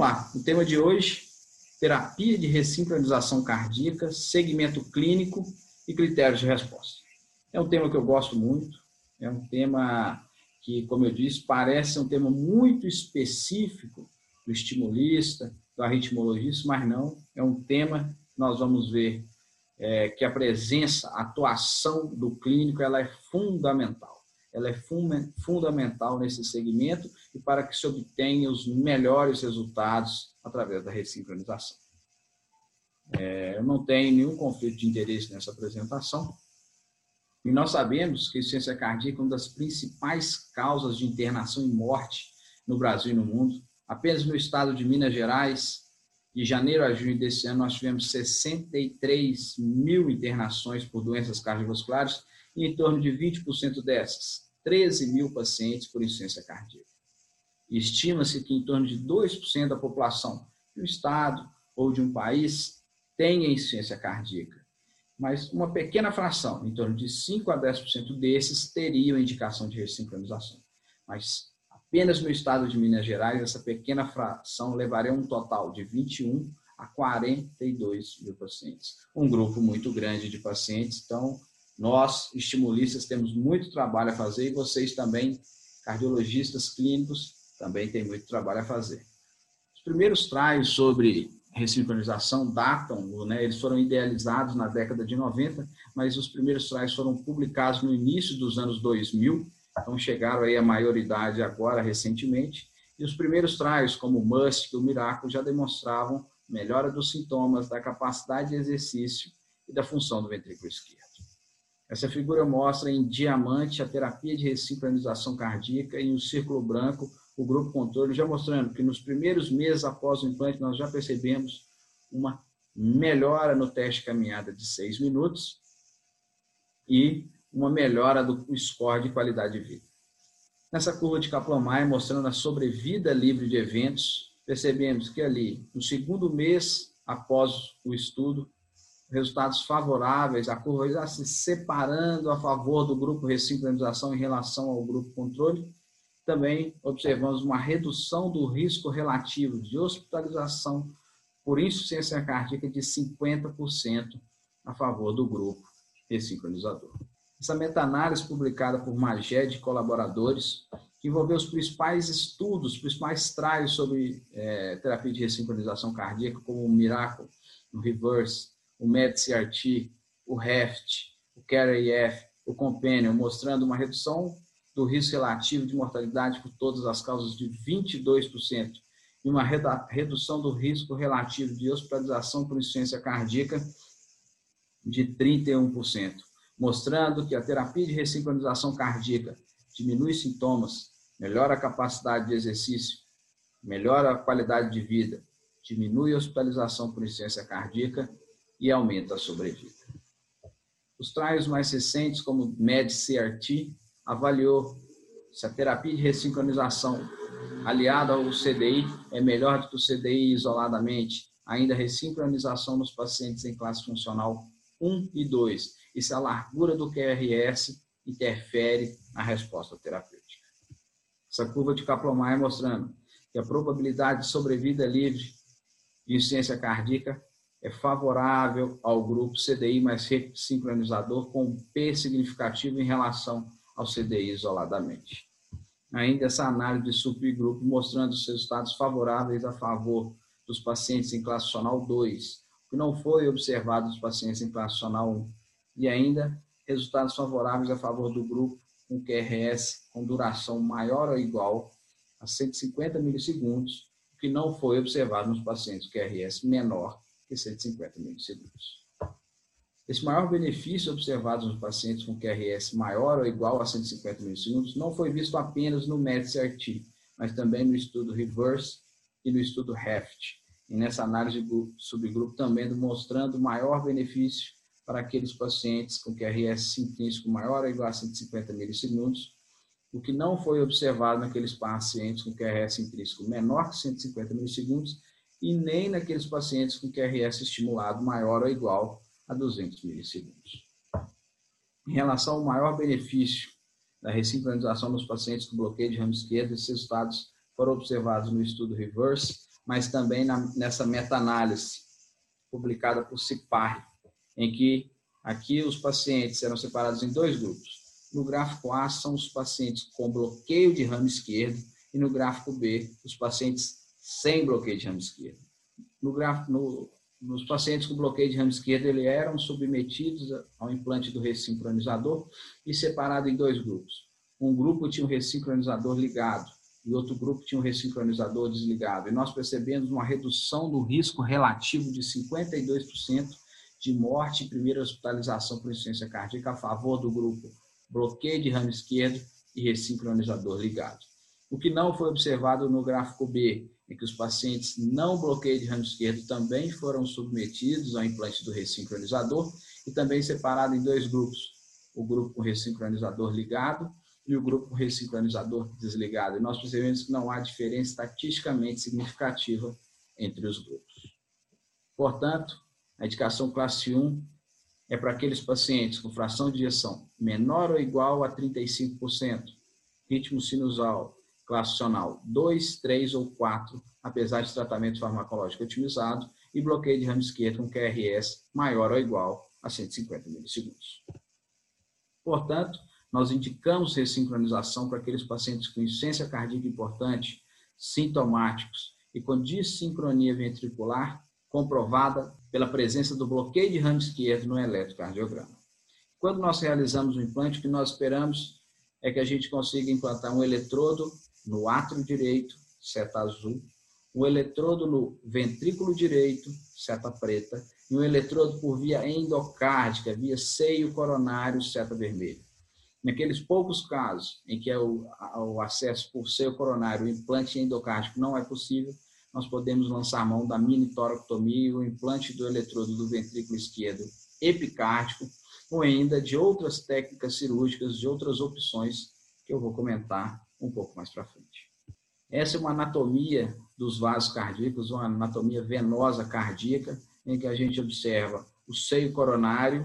vamos lá. O tema de hoje, terapia de ressincronização cardíaca, segmento clínico e critérios de resposta. É um tema que eu gosto muito, é um tema que, como eu disse, parece um tema muito específico do estimulista, do arritmologista, mas não, é um tema que nós vamos ver é, que a presença, a atuação do clínico, ela é fundamental. Ela é fun fundamental nesse segmento e para que se obtenha os melhores resultados através da ressincronização. É, eu não tenho nenhum conflito de interesse nessa apresentação. E nós sabemos que a insuficiência cardíaca é uma das principais causas de internação e morte no Brasil e no mundo. Apenas no estado de Minas Gerais, de janeiro a junho desse ano, nós tivemos 63 mil internações por doenças cardiovasculares em torno de 20% dessas, 13 mil pacientes por insuficiência cardíaca. Estima-se que em torno de 2% da população de um estado ou de um país tenha insuficiência cardíaca. Mas uma pequena fração, em torno de 5 a 10% desses, teriam indicação de ressincronização. Mas Apenas no estado de Minas Gerais, essa pequena fração levaria um total de 21 a 42 mil pacientes. Um grupo muito grande de pacientes. Então, nós, estimulistas, temos muito trabalho a fazer e vocês também, cardiologistas clínicos, também têm muito trabalho a fazer. Os primeiros trials sobre ressincronização datam, né, eles foram idealizados na década de 90, mas os primeiros trials foram publicados no início dos anos 2000 então chegaram aí a maioridade agora recentemente, e os primeiros trials, como o MUST e o Miracle, já demonstravam melhora dos sintomas, da capacidade de exercício e da função do ventrículo esquerdo. Essa figura mostra em diamante a terapia de ressincronização cardíaca e no círculo branco o grupo controle, já mostrando que nos primeiros meses após o implante nós já percebemos uma melhora no teste de caminhada de 6 minutos e uma melhora do score de qualidade de vida. Nessa curva de Kaplan-Meier, mostrando a sobrevida livre de eventos, percebemos que ali, no segundo mês após o estudo, resultados favoráveis, a curva já se separando a favor do grupo ressincronização em relação ao grupo controle. Também observamos uma redução do risco relativo de hospitalização por insuficiência cardíaca de 50% a favor do grupo ressincronizador. Essa meta-análise publicada por Maged e colaboradores, que envolveu os principais estudos, os principais trials sobre é, terapia de ressincronização cardíaca, como o Miracle, o Reverse, o MedCRT, o HEFT, o CARE-IF, o Companion, mostrando uma redução do risco relativo de mortalidade por todas as causas de 22% e uma redução do risco relativo de hospitalização por insuficiência cardíaca de 31% mostrando que a terapia de ressincronização cardíaca diminui sintomas, melhora a capacidade de exercício, melhora a qualidade de vida, diminui a hospitalização por insuficiência cardíaca e aumenta a sobrevida. Os trials mais recentes, como MedCRT, avaliou se a terapia de ressincronização aliada ao CDI é melhor do que o CDI isoladamente, ainda ressincronização nos pacientes em classe funcional 1 e 2, e se a largura do QRS interfere na resposta terapêutica. Essa curva de Kaplan-Meier mostrando que a probabilidade de sobrevida livre de insuficiência cardíaca é favorável ao grupo CDI mais sincronizador com P significativo em relação ao CDI isoladamente. Ainda essa análise de subgrupo mostrando os resultados favoráveis a favor dos pacientes em classe funcional 2, que não foi observado nos pacientes em classe funcional 1 e ainda resultados favoráveis a favor do grupo com QRS com duração maior ou igual a 150 milissegundos, que não foi observado nos pacientes QRS menor que 150 milissegundos. Esse maior benefício observado nos pacientes com QRS maior ou igual a 150 milissegundos não foi visto apenas no METS-RT, mas também no estudo REVERSE e no estudo HEFT, e nessa análise do subgrupo também demonstrando maior benefício para aqueles pacientes com QRS intrínseco maior ou igual a 150 milissegundos, o que não foi observado naqueles pacientes com QRS intrínseco menor que 150 milissegundos e nem naqueles pacientes com QRS estimulado maior ou igual a 200 milissegundos. Em relação ao maior benefício da ressincronização nos pacientes com bloqueio de ramo esquerdo, esses resultados foram observados no estudo REVERSE, mas também na, nessa meta-análise publicada por CIPAR, em que aqui os pacientes eram separados em dois grupos. No gráfico A são os pacientes com bloqueio de ramo esquerdo e no gráfico B os pacientes sem bloqueio de ramo esquerdo. No gráfico, no, nos pacientes com bloqueio de ramo esquerdo, eles eram submetidos ao implante do ressincronizador e separados em dois grupos. Um grupo tinha um ressincronizador ligado e outro grupo tinha um ressincronizador desligado. E nós percebemos uma redução do risco relativo de 52% de morte e primeira hospitalização por insuficiência cardíaca a favor do grupo bloqueio de ramo esquerdo e ressincronizador ligado. O que não foi observado no gráfico B em que os pacientes não bloqueio de ramo esquerdo também foram submetidos ao implante do ressincronizador e também separado em dois grupos, o grupo com ressincronizador ligado e o grupo com ressincronizador desligado. E nós percebemos que não há diferença estatisticamente significativa entre os grupos. Portanto, a indicação classe 1 é para aqueles pacientes com fração de ejeção menor ou igual a 35%, ritmo sinusal, classacional 2, 3 ou 4, apesar de tratamento farmacológico otimizado, e bloqueio de ramo esquerdo com QRS maior ou igual a 150 milissegundos. Portanto, nós indicamos ressincronização para aqueles pacientes com insuficiência cardíaca importante, sintomáticos e com dissincronia ventricular comprovada pela presença do bloqueio de ramo esquerdo no eletrocardiograma. Quando nós realizamos o implante, o que nós esperamos é que a gente consiga implantar um eletrodo no átrio direito, seta azul, um eletrodo no ventrículo direito, seta preta, e um eletrodo por via endocárdica, via seio coronário, seta vermelha. Naqueles poucos casos em que é o, o acesso por seio coronário, o implante endocárdico não é possível, nós podemos lançar mão da mini toracotomia e o implante do eletrodo do ventrículo esquerdo epicárdico, ou ainda de outras técnicas cirúrgicas, de outras opções que eu vou comentar um pouco mais para frente. Essa é uma anatomia dos vasos cardíacos, uma anatomia venosa cardíaca, em que a gente observa o seio coronário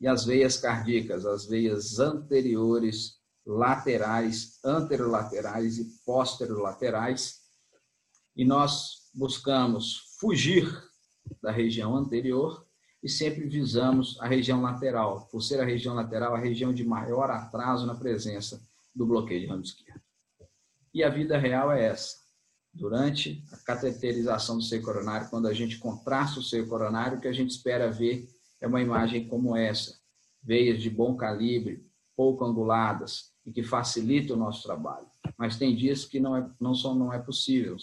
e as veias cardíacas, as veias anteriores, laterais, anterolaterais e posterolaterais. E nós buscamos fugir da região anterior e sempre visamos a região lateral, por ser a região lateral a região de maior atraso na presença do bloqueio de ramo esquerdo. E a vida real é essa. Durante a cateterização do seio coronário, quando a gente contrasta o seio coronário, o que a gente espera ver é uma imagem como essa: veias de bom calibre, pouco anguladas e que facilita o nosso trabalho. Mas tem dias que não é, não só não é possível,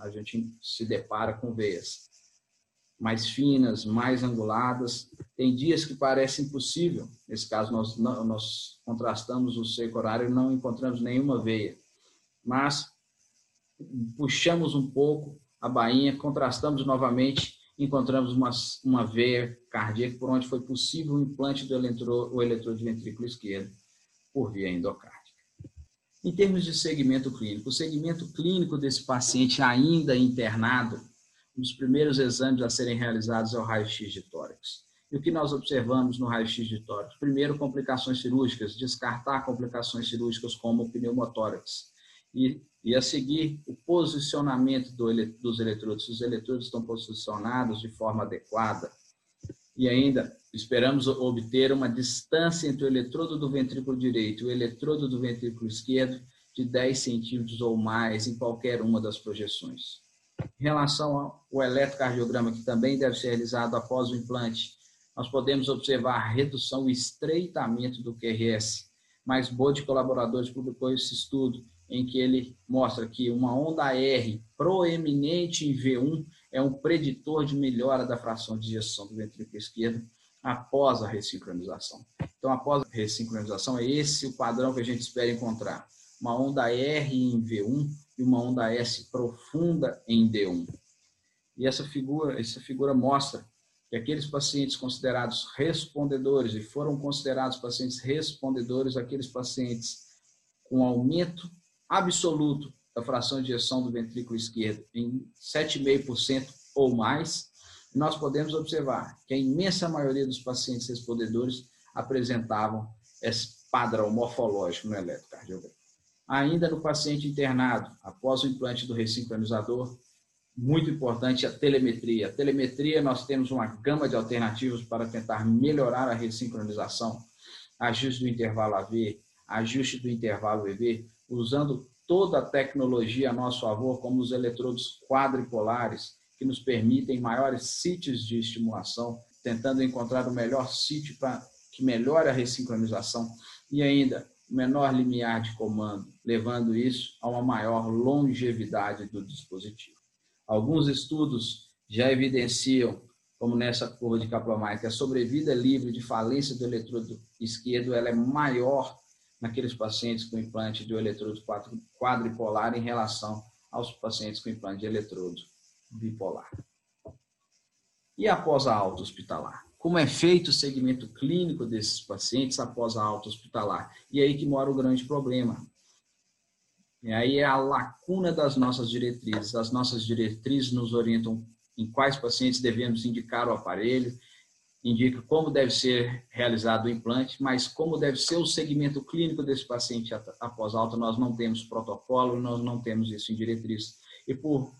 a gente se depara com veias mais finas, mais anguladas. Tem dias que parece impossível. Nesse caso, nós, nós contrastamos o seio coronário e não encontramos nenhuma veia mas puxamos um pouco a bainha, contrastamos novamente, encontramos uma, uma veia cardíaca por onde foi possível o implante do eletrodo, o eletrodo ventrículo esquerdo por via endocárdica. Em termos de segmento clínico, o segmento clínico desse paciente ainda internado, um dos primeiros exames a serem realizados é o raio-x de tórax. E o que nós observamos no raio-x de tórax? Primeiro, complicações cirúrgicas, descartar complicações cirúrgicas como pneumotórax e, e a seguir o posicionamento do, dos eletrodos. Se os eletrodos estão posicionados de forma adequada. E ainda esperamos obter uma distância entre o eletrodo do ventrículo direito e o eletrodo do ventrículo esquerdo de 10 centímetros ou mais em qualquer uma das projeções. Em relação ao eletrocardiograma, que também deve ser realizado após o implante, nós podemos observar a redução, o estreitamento do QRS. Mais de colaboradores publicou esse estudo em que ele mostra que uma onda R proeminente em V1 é um preditor de melhora da fração de ejeção do ventrículo esquerdo após a ressincronização. Então, após a ressincronização, é esse o padrão que a gente espera encontrar. Uma onda R em V1 e uma onda S profunda em D1. E essa figura, essa figura mostra que aqueles pacientes considerados respondedores, e foram considerados pacientes respondedores, aqueles pacientes com aumento absoluto da fração de ejeção do ventrículo esquerdo em 7,5% ou mais, nós podemos observar que a imensa maioria dos pacientes respondedores apresentavam esse padrão morfológico no eletrocardiograma. Ainda no paciente internado, após o implante do ressincronizador, muito importante a telemetria. A telemetria, nós temos uma gama de alternativas para tentar melhorar a ressincronização, ajuste do intervalo AV, ajuste do intervalo EV, usando toda a tecnologia a nosso favor, como os eletrodos quadripolares, que nos permitem maiores sítios de estimulação, tentando encontrar o melhor sítio para que melhore a ressincronização e ainda menor limiar de comando, levando isso a uma maior longevidade do dispositivo. Alguns estudos já evidenciam, como nessa curva de Kaplan-Meier, que a sobrevida livre de falência do eletrodo esquerdo ela é maior naqueles pacientes com implante de eletrodo quadripolar em relação aos pacientes com implante de eletrodo bipolar. E após a alta hospitalar? Como é feito o segmento clínico desses pacientes após a alta hospitalar? E é aí que mora o grande problema. E aí é a lacuna das nossas diretrizes. As nossas diretrizes nos orientam em quais pacientes devemos indicar o aparelho, indica como deve ser realizado o implante, mas como deve ser o segmento clínico desse paciente após alta, nós não temos protocolo, nós não temos isso em diretriz. E por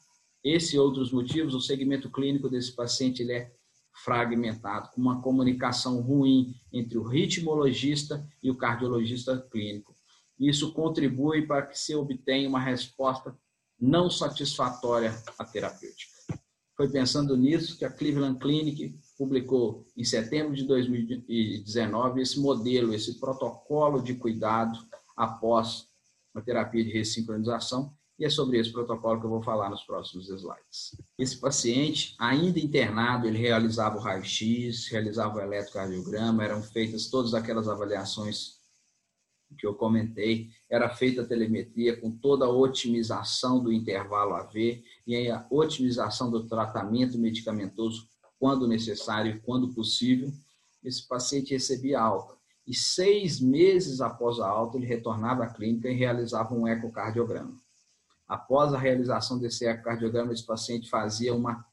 esse e outros motivos, o segmento clínico desse paciente ele é fragmentado, com uma comunicação ruim entre o ritmologista e o cardiologista clínico. Isso contribui para que se obtenha uma resposta não satisfatória à terapêutica. Foi pensando nisso que a Cleveland Clinic publicou em setembro de 2019 esse modelo, esse protocolo de cuidado após a terapia de ressincronização, e é sobre esse protocolo que eu vou falar nos próximos slides. Esse paciente, ainda internado, ele realizava o raio-x, realizava o eletrocardiograma, eram feitas todas aquelas avaliações que eu comentei, era feita a telemetria com toda a otimização do intervalo AV e a otimização do tratamento medicamentoso quando necessário e quando possível. Esse paciente recebia alta. E seis meses após a alta, ele retornava à clínica e realizava um ecocardiograma. Após a realização desse ecocardiograma, esse paciente fazia uma,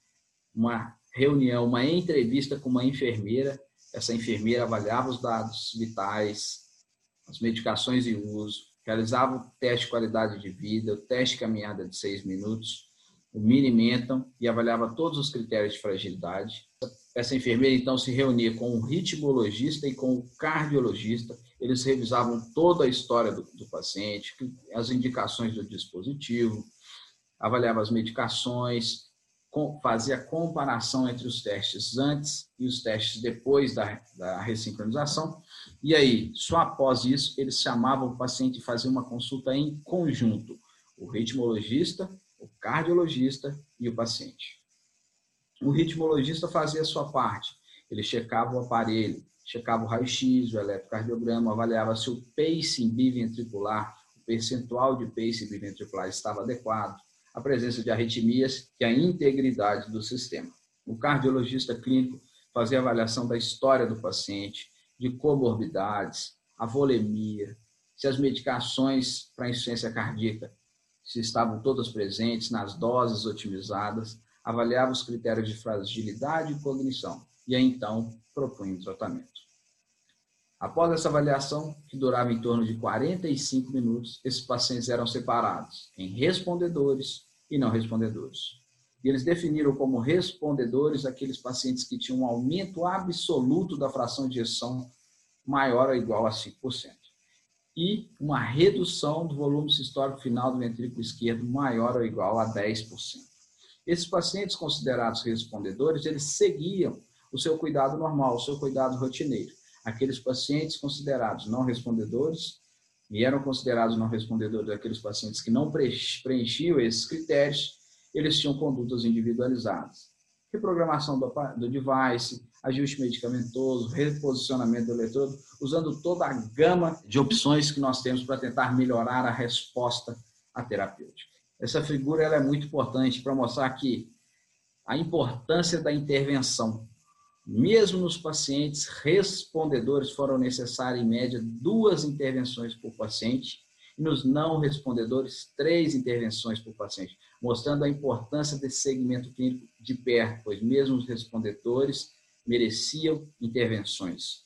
uma reunião, uma entrevista com uma enfermeira. Essa enfermeira avaliava os dados vitais, as medicações em uso, realizava o teste de qualidade de vida, o teste de caminhada de seis minutos, o Minimentam e avaliava todos os critérios de fragilidade. Essa enfermeira, então, se reunia com o ritmologista e com o cardiologista. Eles revisavam toda a história do, do paciente, as indicações do dispositivo, avaliava as medicações, fazia comparação entre os testes antes e os testes depois da, da ressincronização. E aí, só após isso, eles chamavam o paciente e faziam uma consulta em conjunto, o ritmologista, o cardiologista e o paciente. O ritmologista fazia a sua parte, ele checava o aparelho, checava o raio-x, o eletrocardiograma, avaliava se o pacing biventricular, o percentual de pacing biventricular estava adequado, a presença de arritmias e a integridade do sistema. O cardiologista clínico fazia avaliação da história do paciente, de comorbidades, a volemia, se as medicações para insuficiência cardíaca se estavam todas presentes, nas doses otimizadas, avaliava os critérios de fragilidade e cognição e aí então propunha o tratamento. Após essa avaliação, que durava em torno de 45 minutos, esses pacientes eram separados em respondedores e não respondedores. E eles definiram como respondedores aqueles pacientes que tinham um aumento absoluto da fração de ejeção maior ou igual a 5%. E uma redução do volume sistólico final do ventrículo esquerdo maior ou igual a 10%. Esses pacientes considerados respondedores, eles seguiam o seu cuidado normal, o seu cuidado rotineiro aqueles pacientes considerados não respondedores, e eram considerados não respondedores aqueles pacientes que não preenchiam esses critérios, eles tinham condutas individualizadas. Reprogramação do, do device, ajuste medicamentoso, reposicionamento do eletrodo, usando toda a gama de opções que nós temos para tentar melhorar a resposta à terapêutica. Essa figura ela é muito importante para mostrar que a importância da intervenção mesmo nos pacientes respondedores, foram necessárias, em média, duas intervenções por paciente, e nos não respondedores, três intervenções por paciente, mostrando a importância desse segmento clínico de perto, pois mesmo os respondedores mereciam intervenções.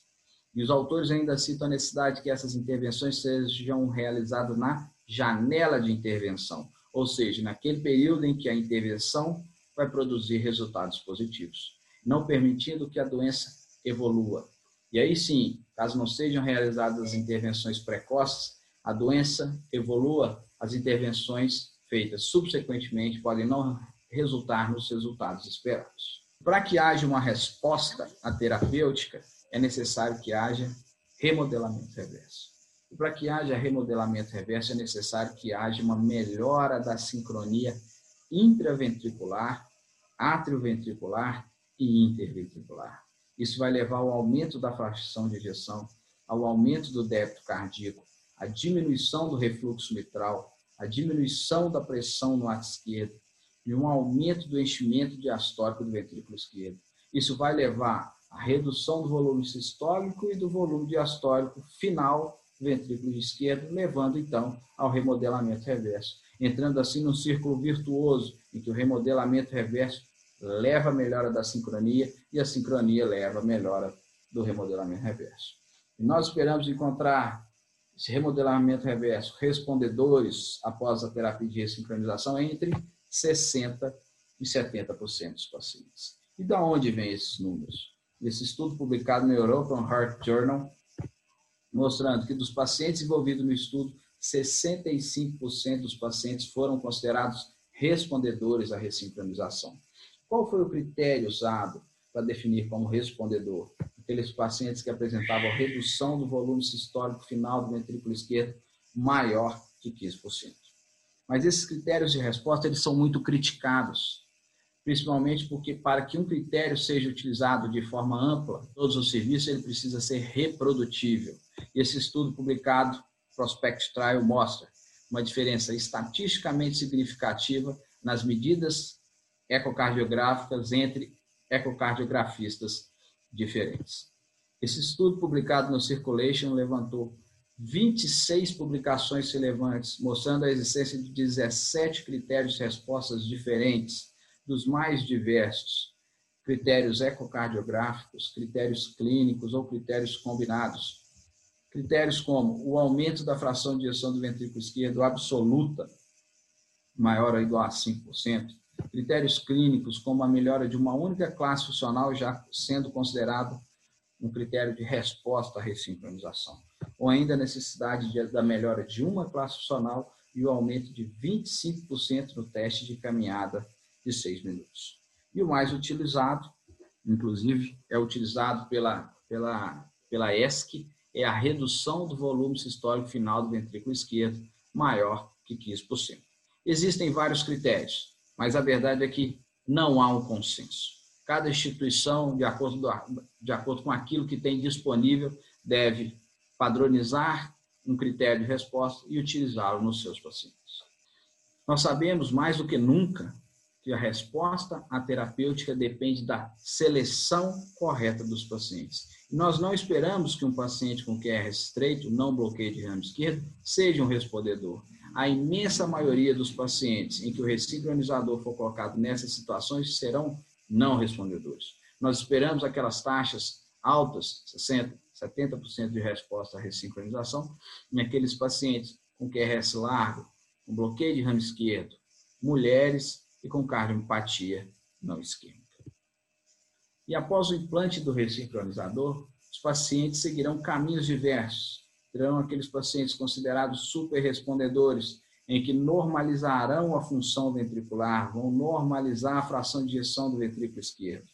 E os autores ainda citam a necessidade que essas intervenções sejam realizadas na janela de intervenção, ou seja, naquele período em que a intervenção vai produzir resultados positivos, não permitindo que a doença evolua. E aí sim, caso não sejam realizadas as intervenções precoces, a doença evolua, as intervenções feitas subsequentemente podem não resultar nos resultados esperados. Para que haja uma resposta à terapêutica, é necessário que haja remodelamento reverso. E para que haja remodelamento reverso, é necessário que haja uma melhora da sincronia intraventricular, atrioventricular e interventricular. Isso vai levar ao aumento da fração de ejeção, ao aumento do débito cardíaco, à diminuição do refluxo mitral, à diminuição da pressão no ato esquerdo e um aumento do enchimento diastólico do ventrículo esquerdo. Isso vai levar à redução do volume sistólico e do volume diastólico final do ventrículo esquerdo, levando então ao remodelamento reverso. Entrando assim num círculo virtuoso, em que o remodelamento reverso leva à melhora da sincronia e a sincronia leva à melhora do remodelamento reverso. E nós esperamos encontrar esse remodelamento reverso, respondedores após a terapia de ressincronização entre 60% e 70% dos pacientes. E da onde vem esses números? Esse estudo publicado no European Heart Journal, mostrando que dos pacientes envolvidos no estudo, 65% dos pacientes foram considerados respondedores à ressincronização. Qual foi o critério usado para definir como respondedor? Aqueles pacientes que apresentavam redução do volume sistólico final do ventrículo esquerdo maior que 15%. Mas esses critérios de resposta eles são muito criticados, principalmente porque para que um critério seja utilizado de forma ampla, todos os serviços, ele precisa ser reprodutível. E esse estudo publicado, Prospect Trial, mostra uma diferença estatisticamente significativa nas medidas ecocardiográficas entre ecocardiografistas diferentes. Esse estudo publicado no Circulation levantou 26 publicações relevantes, mostrando a existência de 17 critérios de respostas diferentes, dos mais diversos, critérios ecocardiográficos, critérios clínicos ou critérios combinados. Critérios como o aumento da fração de ejeção do ventrículo esquerdo absoluta, maior ou igual a 5%, critérios clínicos, como a melhora de uma única classe funcional já sendo considerado um critério de resposta à ressincronização, ou ainda a necessidade de, da melhora de uma classe funcional e o aumento de 25% no teste de caminhada de 6 minutos. E o mais utilizado, inclusive, é utilizado pela, pela, pela ESC, é a redução do volume sistólico final do ventrículo esquerdo maior que 15%. Existem vários critérios, mas a verdade é que não há um consenso. Cada instituição, de acordo, do, de acordo com aquilo que tem disponível, deve padronizar um critério de resposta e utilizá-lo nos seus pacientes. Nós sabemos mais do que nunca que a resposta à terapêutica depende da seleção correta dos pacientes. Nós não esperamos que um paciente com QR estreito, não bloqueio de ramo esquerdo, seja um respondedor a imensa maioria dos pacientes em que o ressincronizador for colocado nessas situações serão não respondedores. Nós esperamos aquelas taxas altas, 60%, 70% de resposta à ressincronização, em aqueles pacientes com QRS largo, com bloqueio de ramo esquerdo, mulheres e com cardiopatia não isquêmica. E após o implante do ressincronizador, os pacientes seguirão caminhos diversos, terão aqueles pacientes considerados superrespondedores, em que normalizarão a função ventricular, vão normalizar a fração de ejeção do ventrículo esquerdo.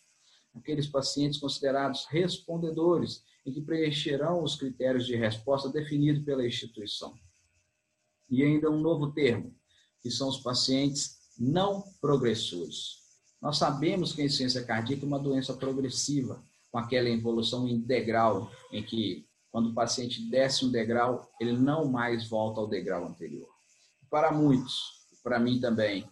Aqueles pacientes considerados respondedores, em que preencherão os critérios de resposta definidos pela instituição. E ainda um novo termo, que são os pacientes não progressores. Nós sabemos que a insuficiência cardíaca é uma doença progressiva, com aquela evolução integral, em que quando o paciente desce um degrau, ele não mais volta ao degrau anterior. Para muitos, para mim também,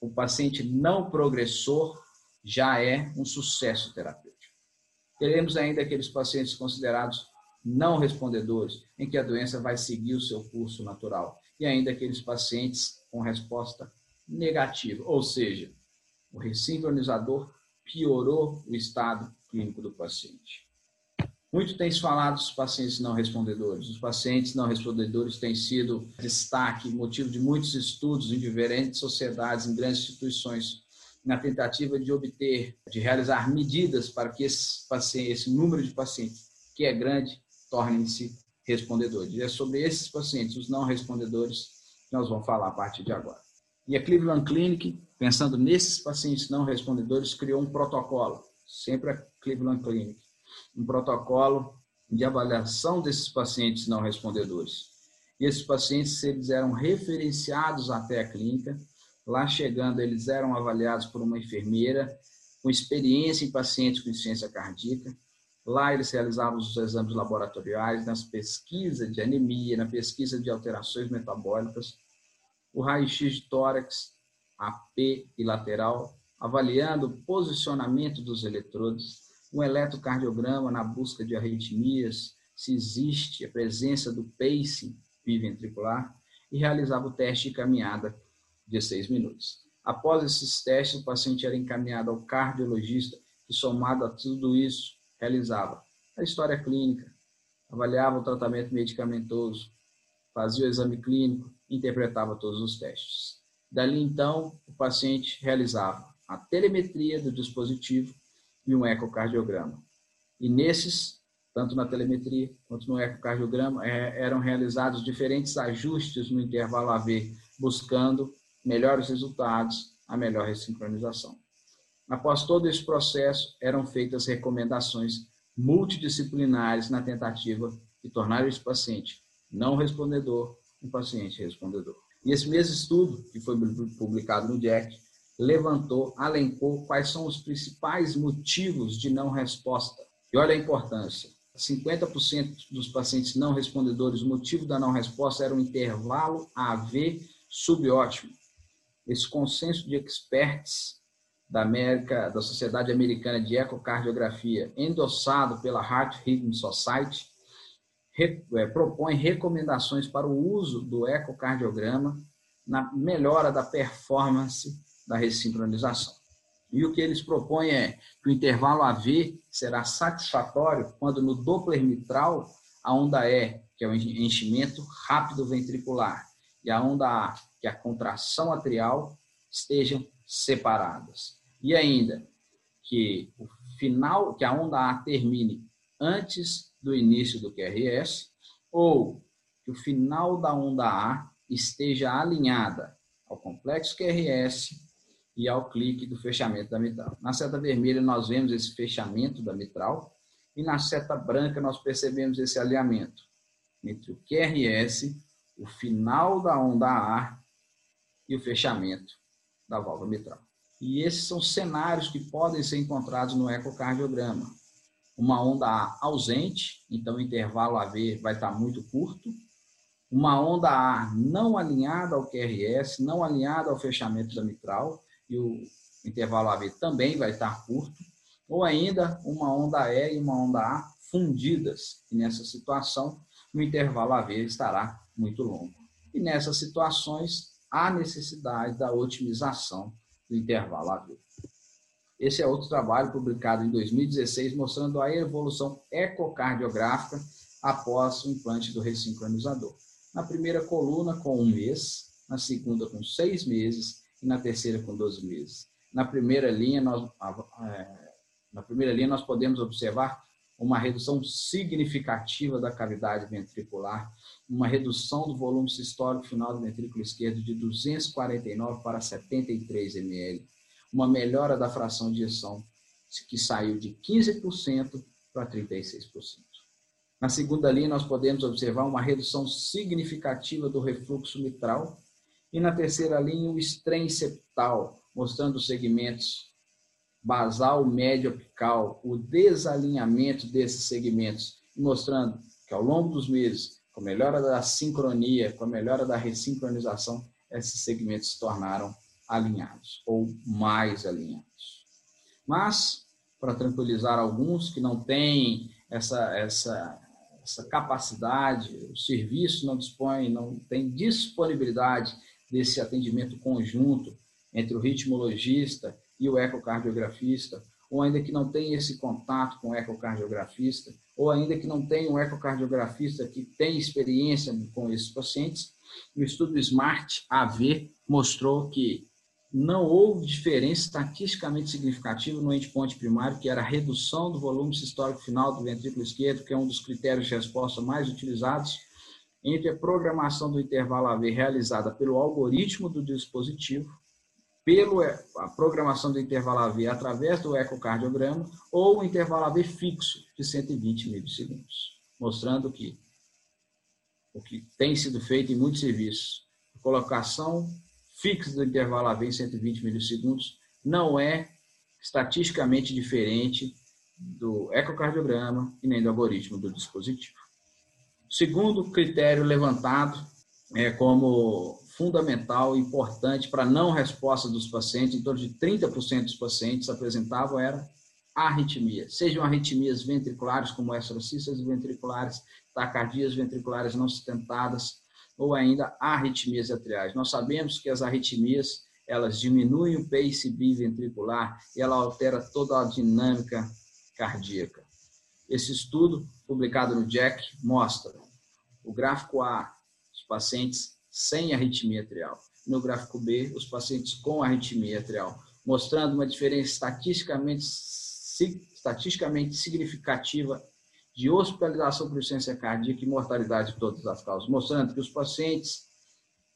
o paciente não progressor já é um sucesso terapêutico. Teremos ainda aqueles pacientes considerados não respondedores, em que a doença vai seguir o seu curso natural, e ainda aqueles pacientes com resposta negativa, ou seja, o ressincronizador piorou o estado clínico do paciente. Muito tem se falado dos pacientes não respondedores. Os pacientes não respondedores têm sido destaque, motivo de muitos estudos em diferentes sociedades, em grandes instituições, na tentativa de obter, de realizar medidas para que esse, paciente, esse número de pacientes, que é grande, tornem-se respondedores. E é sobre esses pacientes, os não respondedores, que nós vamos falar a partir de agora. E a Cleveland Clinic, pensando nesses pacientes não respondedores, criou um protocolo, sempre a Cleveland Clinic, um protocolo de avaliação desses pacientes não respondedores. E esses pacientes, eles eram referenciados até a clínica, lá chegando, eles eram avaliados por uma enfermeira com experiência em pacientes com insuficiência cardíaca. Lá eles realizavam os exames laboratoriais, nas pesquisas de anemia, na pesquisa de alterações metabólicas, o raio-x de tórax, AP e lateral, avaliando o posicionamento dos eletrodos, um eletrocardiograma na busca de arritmias, se existe a presença do pacing biventricular, e realizava o teste de caminhada de seis minutos. Após esses testes, o paciente era encaminhado ao cardiologista, que, somado a tudo isso, realizava a história clínica, avaliava o tratamento medicamentoso, fazia o exame clínico, interpretava todos os testes. Dali então, o paciente realizava a telemetria do dispositivo e um ecocardiograma. E nesses, tanto na telemetria quanto no ecocardiograma, é, eram realizados diferentes ajustes no intervalo AV, buscando melhores resultados, a melhor ressincronização. Após todo esse processo, eram feitas recomendações multidisciplinares na tentativa de tornar esse paciente não respondedor um paciente respondedor. E esse mesmo estudo, que foi publicado no JACC, levantou, alencou quais são os principais motivos de não resposta. E olha a importância. 50% dos pacientes não respondedores, o motivo da não resposta era um intervalo AV subótimo. Esse consenso de experts da América, da Sociedade Americana de Ecocardiografia, endossado pela Heart Rhythm Society, é, propõe recomendações para o uso do ecocardiograma na melhora da performance da ressincronização. E o que eles propõem é que o intervalo AV será satisfatório quando no Doppler mitral a onda E, que é o enchimento rápido ventricular, e a onda A, que é a contração atrial, estejam separadas. E ainda que o final, que a onda A termine antes do início do QRS, ou que o final da onda A esteja alinhada ao complexo QRS e ao clique do fechamento da mitral. Na seta vermelha, nós vemos esse fechamento da mitral, e na seta branca, nós percebemos esse alinhamento entre o QRS, o final da onda A e o fechamento da válvula mitral. E esses são cenários que podem ser encontrados no ecocardiograma. Uma onda A ausente, então o intervalo AV vai estar muito curto. Uma onda A não alinhada ao QRS, não alinhada ao fechamento da mitral, e o intervalo AV também vai estar curto, ou ainda uma onda E e uma onda A fundidas, e nessa situação o intervalo AV estará muito longo. E nessas situações há necessidade da otimização do intervalo AV. Esse é outro trabalho publicado em 2016 mostrando a evolução ecocardiográfica após o implante do ressincronizador. Na primeira coluna, com um mês, na segunda, com seis meses e na terceira com 12 meses. Na primeira linha, nós, é, na primeira linha, nós podemos observar uma redução significativa da cavidade ventricular, uma redução do volume sistólico final do ventrículo esquerdo de 249 para 73 ml, uma melhora da fração de ejeção que saiu de 15% para 36%. Na segunda linha, nós podemos observar uma redução significativa do refluxo mitral e na terceira linha, o estrem septal, mostrando os segmentos basal, médio, apical, o desalinhamento desses segmentos, mostrando que ao longo dos meses, com a melhora da sincronia, com a melhora da ressincronização, esses segmentos se tornaram alinhados ou mais alinhados. Mas, para tranquilizar alguns que não têm essa, essa, essa capacidade, o serviço não dispõe, não tem disponibilidade desse atendimento conjunto entre o ritmologista e o ecocardiografista, ou ainda que não tenha esse contato com o ecocardiografista, ou ainda que não tenha um ecocardiografista que tem experiência com esses pacientes, o estudo SMART AV mostrou que não houve diferença estatisticamente significativa no endpoint primário, que era a redução do volume sistólico final do ventrículo esquerdo, que é um dos critérios de resposta mais utilizados, entre a programação do intervalo AV realizada pelo algoritmo do dispositivo, pela programação do intervalo AV através do ecocardiograma, ou o intervalo AV fixo de 120 milissegundos, mostrando que o que tem sido feito em muitos serviços, colocação fixa do intervalo AV em 120 milissegundos, não é estatisticamente diferente do ecocardiograma e nem do algoritmo do dispositivo. Segundo critério levantado é como fundamental importante para não resposta dos pacientes, em torno de 30% dos pacientes apresentavam era arritmia, sejam arritmias ventriculares, como extracistas ventriculares, tacardias ventriculares não sustentadas, ou ainda arritmias atriais. Nós sabemos que as arritmias elas diminuem o pace biventricular e ela altera toda a dinâmica cardíaca. Esse estudo, publicado no JACC, mostra o gráfico A, os pacientes sem arritmia atrial, no gráfico B, os pacientes com arritmia atrial, mostrando uma diferença estatisticamente, estatisticamente significativa de hospitalização por insuficiência cardíaca e mortalidade de todas as causas, mostrando que os pacientes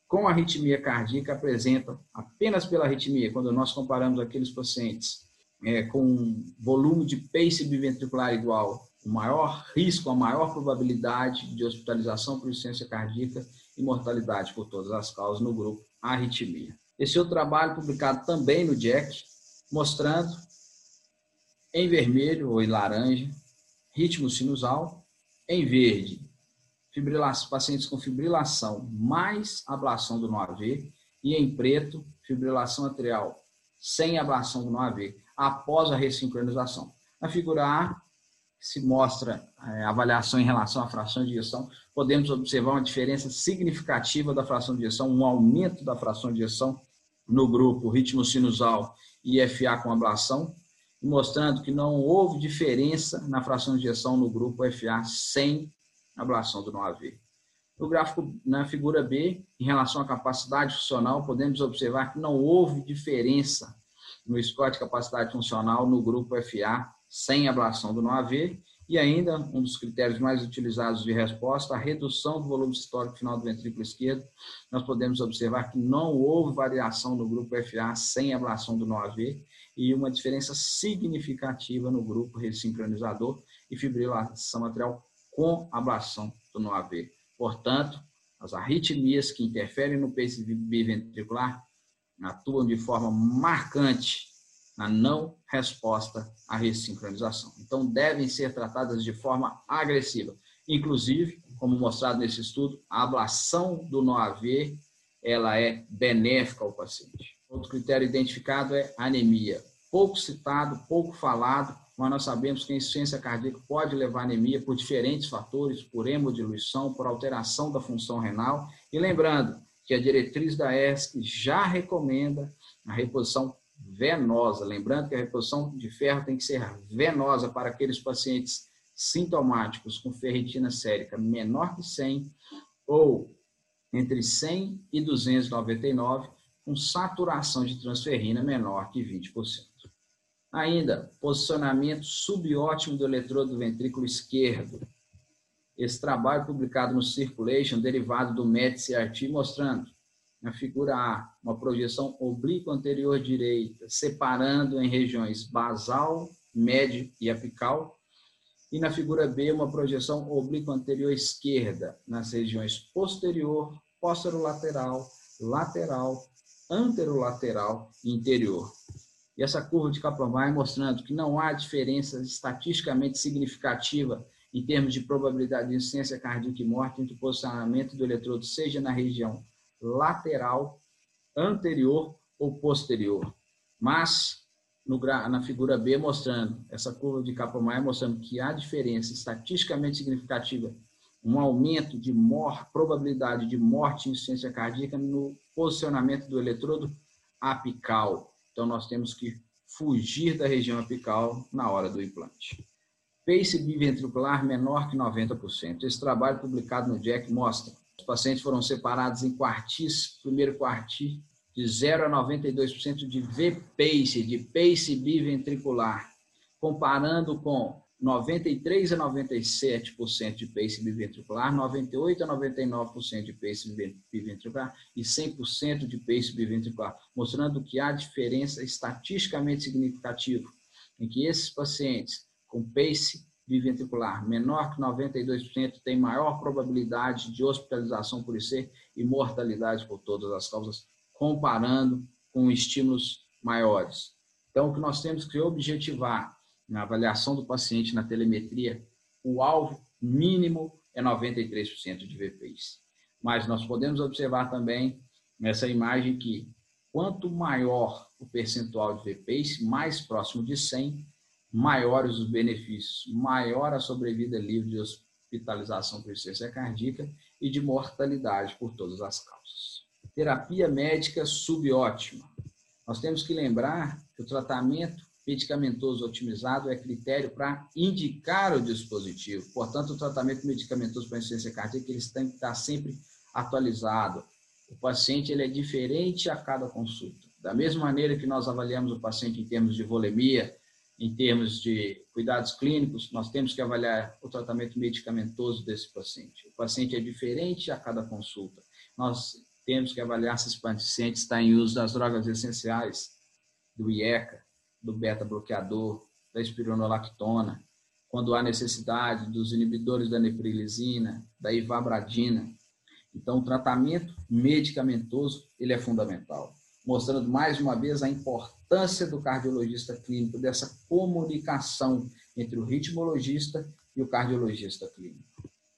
com arritmia cardíaca apresentam, apenas pela arritmia, quando nós comparamos aqueles pacientes é, com volume de pace biventricular igual, o maior risco, a maior probabilidade de hospitalização por insuficiência cardíaca e mortalidade por todas as causas no grupo arritmia. Esse outro trabalho, publicado também no JACC, mostrando em vermelho ou em laranja ritmo sinusal, em verde, pacientes com fibrilação mais ablação do NOAV, e em preto, fibrilação atrial sem ablação do NOAV, após a ressincronização. Na figura A, se mostra é, avaliação em relação à fração de ejeção, podemos observar uma diferença significativa da fração de ejeção, um aumento da fração de ejeção no grupo ritmo sinusal e FA com ablação, mostrando que não houve diferença na fração de ejeção no grupo FA sem ablação do NOAV. No gráfico, na figura B, em relação à capacidade funcional, podemos observar que não houve diferença no score de capacidade funcional no grupo FA sem ablação do NOAV e ainda, um dos critérios mais utilizados de resposta, a redução do volume sistólico final do ventrículo esquerdo. Nós podemos observar que não houve variação no grupo FA sem ablação do NOAV e uma diferença significativa no grupo ressincronizador e fibrilação atrial com ablação do NOAV. Portanto, as arritmias que interferem no pace biventricular atuam de forma marcante na não resposta à ressincronização. Então, devem ser tratadas de forma agressiva. Inclusive, como mostrado nesse estudo, a ablação do NOAV ela é benéfica ao paciente. Outro critério identificado é anemia. Pouco citado, pouco falado, mas nós sabemos que a insuficiência cardíaca pode levar a anemia por diferentes fatores, por hemodiluição, por alteração da função renal. E lembrando que a diretriz da ESC já recomenda a reposição venosa. Lembrando que a reposição de ferro tem que ser venosa para aqueles pacientes sintomáticos com ferritina sérica menor que 100 ou entre 100 e 299, com saturação de transferrina menor que 20%. Ainda, posicionamento subótimo do eletrodo do ventrículo esquerdo. Esse trabalho publicado no Circulation, derivado do MED-CRT, mostrando na figura A, uma projeção oblíqua anterior direita, separando em regiões basal, médio e apical, e na figura B, uma projeção oblíqua anterior esquerda, nas regiões posterior, posterolateral, lateral, anterolateral e interior. E essa curva de Kaplan-Meier mostrando que não há diferença estatisticamente significativa em termos de probabilidade de insuficiência cardíaca e morte entre o posicionamento do eletrodo, seja na região lateral, anterior ou posterior. Mas, no, na figura B, mostrando, essa curva de Kaplan-Meier mostrando que há diferença estatisticamente significativa, um aumento de mor probabilidade de morte em insuficiência cardíaca no posicionamento do eletrodo apical. Então, nós temos que fugir da região apical na hora do implante. Pace biventricular menor que 90%. Esse trabalho publicado no JACC mostra os pacientes foram separados em quartis, primeiro quartil, de 0 a 92% de V-pace, de pace biventricular, comparando com 93 a 97% de pace biventricular, 98 a 99% de pace biventricular e 100% de pace biventricular, mostrando que há diferença estatisticamente significativa em que esses pacientes com pace biventricular menor que 92% têm maior probabilidade de hospitalização por IC e mortalidade por todas as causas, comparando com estímulos maiores. Então, o que nós temos que objetivar na avaliação do paciente na telemetria, o alvo mínimo é 93% de VPIs. Mas nós podemos observar também nessa imagem que quanto maior o percentual de VPIs, mais próximo de 100, maiores os benefícios, maior a sobrevida livre de hospitalização por insuficiência cardíaca e de mortalidade por todas as causas. Terapia médica subótima. Nós temos que lembrar que o tratamento medicamentoso otimizado é critério para indicar o dispositivo. Portanto, o tratamento medicamentoso para insuficiência cardíaca eles têm que estar sempre atualizado. O paciente ele é diferente a cada consulta. Da mesma maneira que nós avaliamos o paciente em termos de volemia, em termos de cuidados clínicos, nós temos que avaliar o tratamento medicamentoso desse paciente. O paciente é diferente a cada consulta. Nós temos que avaliar se esse paciente está em uso das drogas essenciais, do IECA, do beta-bloqueador, da espironolactona, quando há necessidade dos inibidores da neprilisina, da ivabradina. Então, o tratamento medicamentoso ele é fundamental mostrando mais uma vez a importância do cardiologista clínico, dessa comunicação entre o ritmologista e o cardiologista clínico.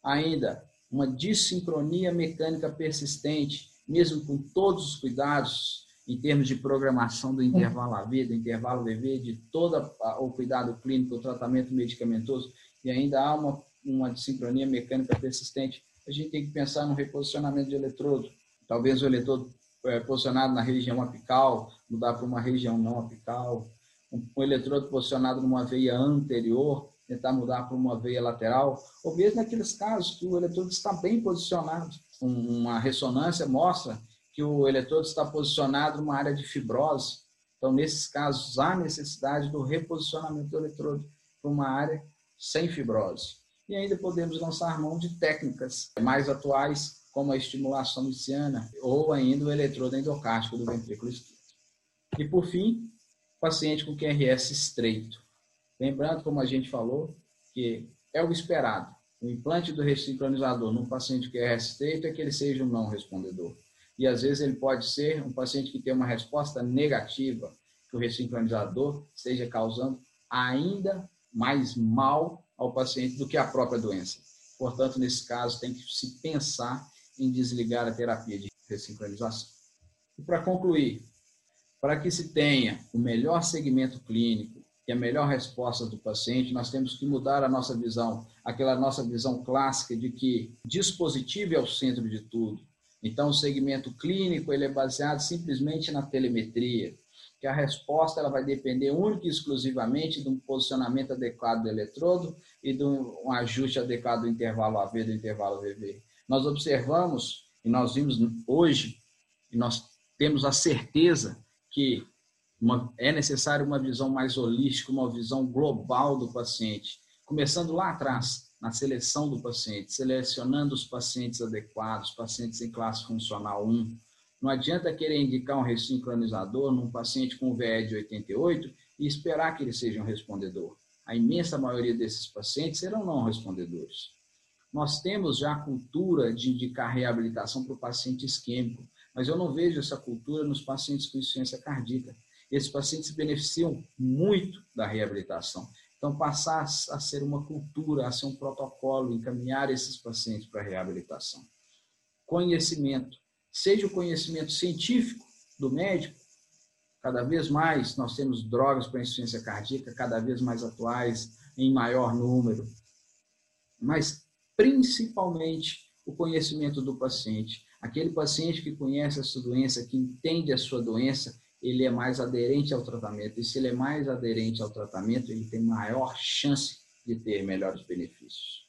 Ainda, uma dissincronia mecânica persistente, mesmo com todos os cuidados em termos de programação do intervalo AV, do intervalo VV, de todo o cuidado clínico, o tratamento medicamentoso, e ainda há uma, uma dissincronia mecânica persistente, a gente tem que pensar no reposicionamento de eletrodo. Talvez o eletrodo é, posicionado na região apical, mudar para uma região não apical, um, um eletrodo posicionado numa veia anterior, tentar mudar para uma veia lateral, ou mesmo naqueles casos que o eletrodo está bem posicionado. Uma ressonância mostra que o eletrodo está posicionado numa área de fibrose. Então, nesses casos, há necessidade do reposicionamento do eletrodo para uma área sem fibrose. E ainda podemos lançar mão de técnicas mais atuais como a estimulação luciana ou ainda o eletrodo endocárdico do ventrículo esquerdo. E por fim, paciente com QRS estreito. Lembrando, como a gente falou, que é o esperado. O implante do ressincronizador num paciente com QRS estreito é que ele seja um não respondedor. E às vezes ele pode ser um paciente que tem uma resposta negativa, que o ressincronizador esteja causando ainda mais mal ao paciente do que a própria doença. Portanto, nesse caso, tem que se pensar em desligar a terapia de ressincronização. E para concluir, para que se tenha o melhor segmento clínico e a melhor resposta do paciente, nós temos que mudar a nossa visão, aquela nossa visão clássica de que dispositivo é o centro de tudo. Então, o segmento clínico ele é baseado simplesmente na telemetria, que a resposta ela vai depender única e exclusivamente de um posicionamento adequado do eletrodo e de um ajuste adequado do intervalo AV do intervalo VV. Nós observamos, e nós vimos hoje, e nós temos a certeza que uma, é necessário uma visão mais holística, uma visão global do paciente, começando lá atrás, na seleção do paciente, selecionando os pacientes adequados, pacientes em classe funcional 1. Não adianta querer indicar um ressincronizador num paciente com VE de 88 e esperar que ele seja um respondedor. A imensa maioria desses pacientes serão não respondedores. Nós temos já a cultura de indicar reabilitação para o paciente isquêmico, mas eu não vejo essa cultura nos pacientes com insuficiência cardíaca. Esses pacientes se beneficiam muito da reabilitação. Então, passar a ser uma cultura, a ser um protocolo, encaminhar esses pacientes para a reabilitação. Conhecimento, seja o conhecimento científico do médico, cada vez mais nós temos drogas para insuficiência cardíaca, cada vez mais atuais, em maior número. Mas principalmente o conhecimento do paciente. Aquele paciente que conhece a sua doença, que entende a sua doença, ele é mais aderente ao tratamento. E se ele é mais aderente ao tratamento, ele tem maior chance de ter melhores benefícios.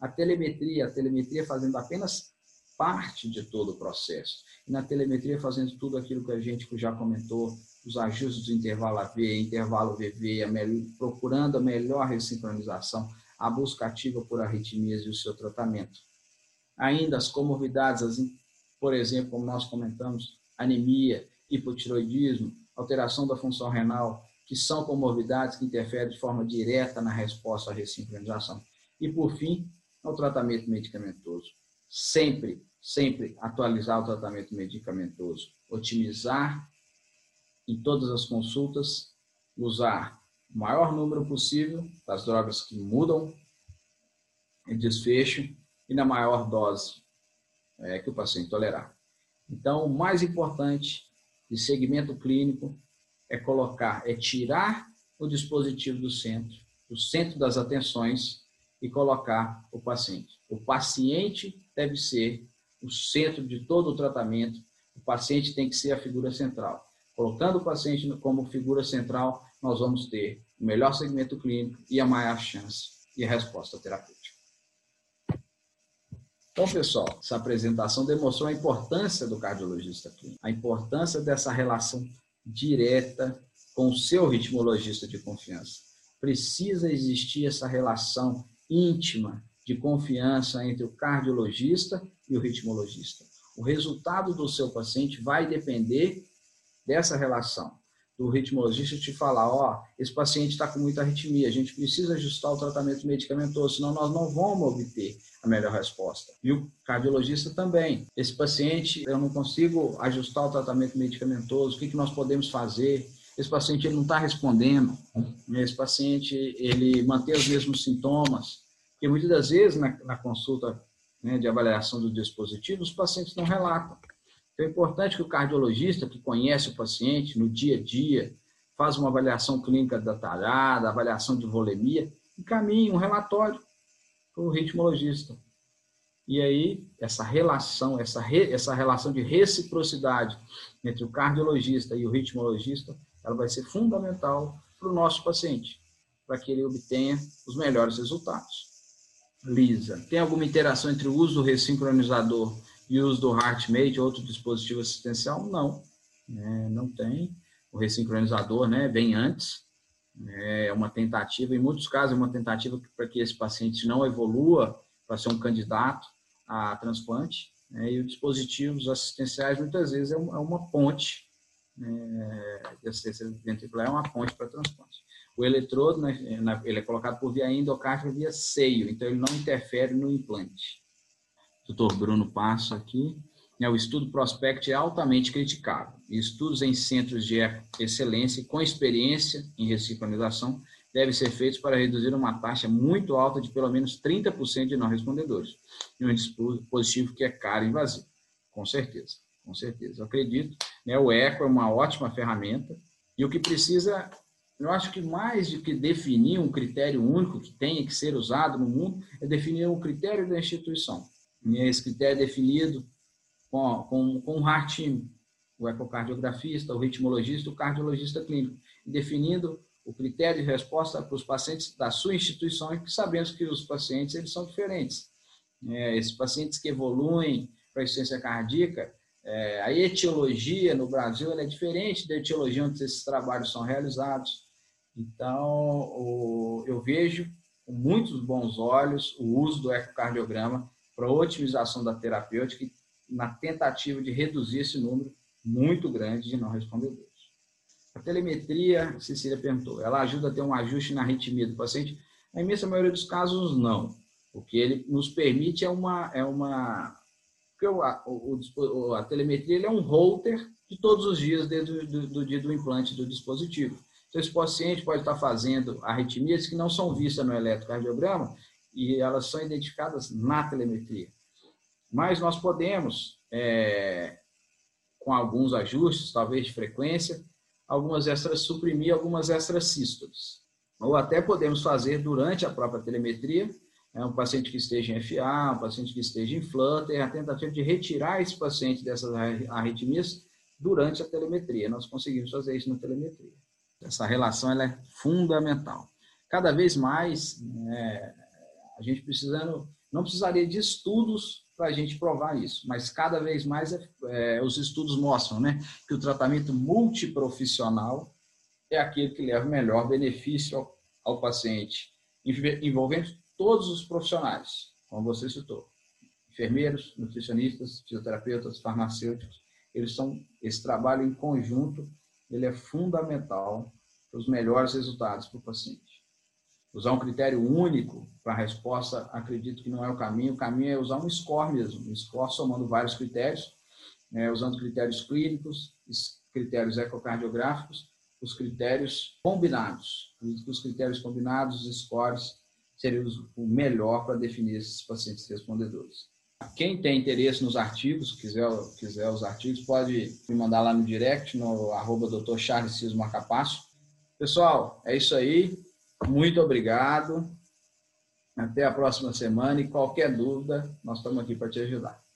A telemetria, a telemetria fazendo apenas parte de todo o processo. E na telemetria fazendo tudo aquilo que a gente já comentou, os ajustes do intervalo AV, intervalo VV, a melhor, procurando a melhor ressincronização, a busca ativa por arritmias e o seu tratamento. Ainda as comorbidades, as, por exemplo, como nós comentamos, anemia, hipotiroidismo, alteração da função renal, que são comorbidades que interferem de forma direta na resposta à ressincronização. E, por fim, o tratamento medicamentoso. Sempre, sempre atualizar o tratamento medicamentoso, otimizar em todas as consultas, usar o maior número possível das drogas que mudam o desfecho e na maior dose é, que o paciente tolerar. Então, o mais importante de segmento clínico é colocar, é tirar o dispositivo do centro, do centro das atenções e colocar o paciente. O paciente deve ser o centro de todo o tratamento, o paciente tem que ser a figura central. Colocando o paciente como figura central, nós vamos ter o melhor segmento clínico e a maior chance de resposta terapêutica. Então, pessoal, essa apresentação demonstrou a importância do cardiologista clínico, a importância dessa relação direta com o seu ritmologista de confiança. Precisa existir essa relação íntima de confiança entre o cardiologista e o ritmologista. O resultado do seu paciente vai depender dessa relação. Do ritmologista te falar, ó, esse paciente está com muita arritmia, a gente precisa ajustar o tratamento medicamentoso, senão nós não vamos obter a melhor resposta. E o cardiologista também. Esse paciente, eu não consigo ajustar o tratamento medicamentoso, o que, que nós podemos fazer? Esse paciente ele não está respondendo, esse paciente ele mantém os mesmos sintomas, porque muitas das vezes na, na consulta né, de avaliação do dispositivo, os pacientes não relatam. Então é importante que o cardiologista, que conhece o paciente no dia a dia, faz uma avaliação clínica detalhada, avaliação de volemia, encaminhe um relatório para o ritmologista. E aí, essa relação, essa, re, essa relação de reciprocidade entre o cardiologista e o ritmologista, ela vai ser fundamental para o nosso paciente, para que ele obtenha os melhores resultados. Lisa, tem alguma interação entre o uso do ressincronizador e o uso do HeartMate, outro dispositivo assistencial? Não, é, não tem. O ressincronizador né, vem antes, é uma tentativa, em muitos casos, é uma tentativa para que esse paciente não evolua para ser um candidato a transplante. Né, e os dispositivos assistenciais, muitas vezes, é uma é ponte, é, de assistência ventricular é uma ponte para transplante. O eletrodo, né, ele é colocado por via endocárdica via seio, então ele não interfere no implante. Doutor Bruno Passo aqui. O estudo Prospect é altamente criticado. Estudos em centros de excelência com experiência em ressincronização devem ser feitos para reduzir uma taxa muito alta de pelo menos 30% de não respondedores. E um dispositivo que é caro e invasivo. Com certeza, com certeza. Eu acredito. Né, o ECO é uma ótima ferramenta e o que precisa eu acho que mais do que definir um critério único que tenha que ser usado no mundo, é definir um critério da instituição. Esse critério é definido com, com, com o heart team, o ecocardiografista, o ritmologista, o cardiologista clínico, definindo o critério de resposta para os pacientes da sua instituição, e sabemos que os pacientes eles são diferentes. É, esses pacientes que evoluem para insuficiência cardíaca, é, a etiologia no Brasil é diferente da etiologia onde esses trabalhos são realizados. Então, o, eu vejo com muitos bons olhos o uso do ecocardiograma para otimização da terapêutica na tentativa de reduzir esse número muito grande de não respondedores. A telemetria, Cecília perguntou, ela ajuda a ter um ajuste na arritmia do paciente? Na imensa maioria dos casos, não. O que ele nos permite é uma... É uma porque a, o, a telemetria é um holter de todos os dias desde do, do dia do implante do dispositivo. Então, esse paciente pode estar fazendo arritmias que não são vistas no eletrocardiograma e elas são identificadas na telemetria. Mas nós podemos, é, com alguns ajustes, talvez de frequência, algumas extras suprimir algumas extras sístoles. Ou até podemos fazer durante a própria telemetria, é um paciente que esteja em FA, um paciente que esteja em flutter, a tentativa de retirar esse paciente dessas arritmias durante a telemetria. Nós conseguimos fazer isso na telemetria. Essa relação ela é fundamental. Cada vez mais, é, a gente precisando, não precisaria de estudos para a gente provar isso, mas cada vez mais é, é, os estudos mostram né, que o tratamento multiprofissional é aquele que leva o melhor benefício ao, ao paciente, envolvendo todos os profissionais, como você citou, enfermeiros, nutricionistas, fisioterapeutas, farmacêuticos, eles são esse trabalho em conjunto, ele é fundamental para os melhores resultados para o paciente. Usar um critério único para a resposta, acredito que não é o caminho. O caminho é usar um score mesmo, um score somando vários critérios, né, usando critérios clínicos, critérios ecocardiográficos, os critérios combinados. Os critérios combinados, os scores, seriam o melhor para definir esses pacientes respondedores. Quem tem interesse nos artigos, quiser, quiser os artigos, pode me mandar lá no direct, no arroba. Pessoal, é isso aí. Muito obrigado. Até a próxima semana e qualquer dúvida, nós estamos aqui para te ajudar.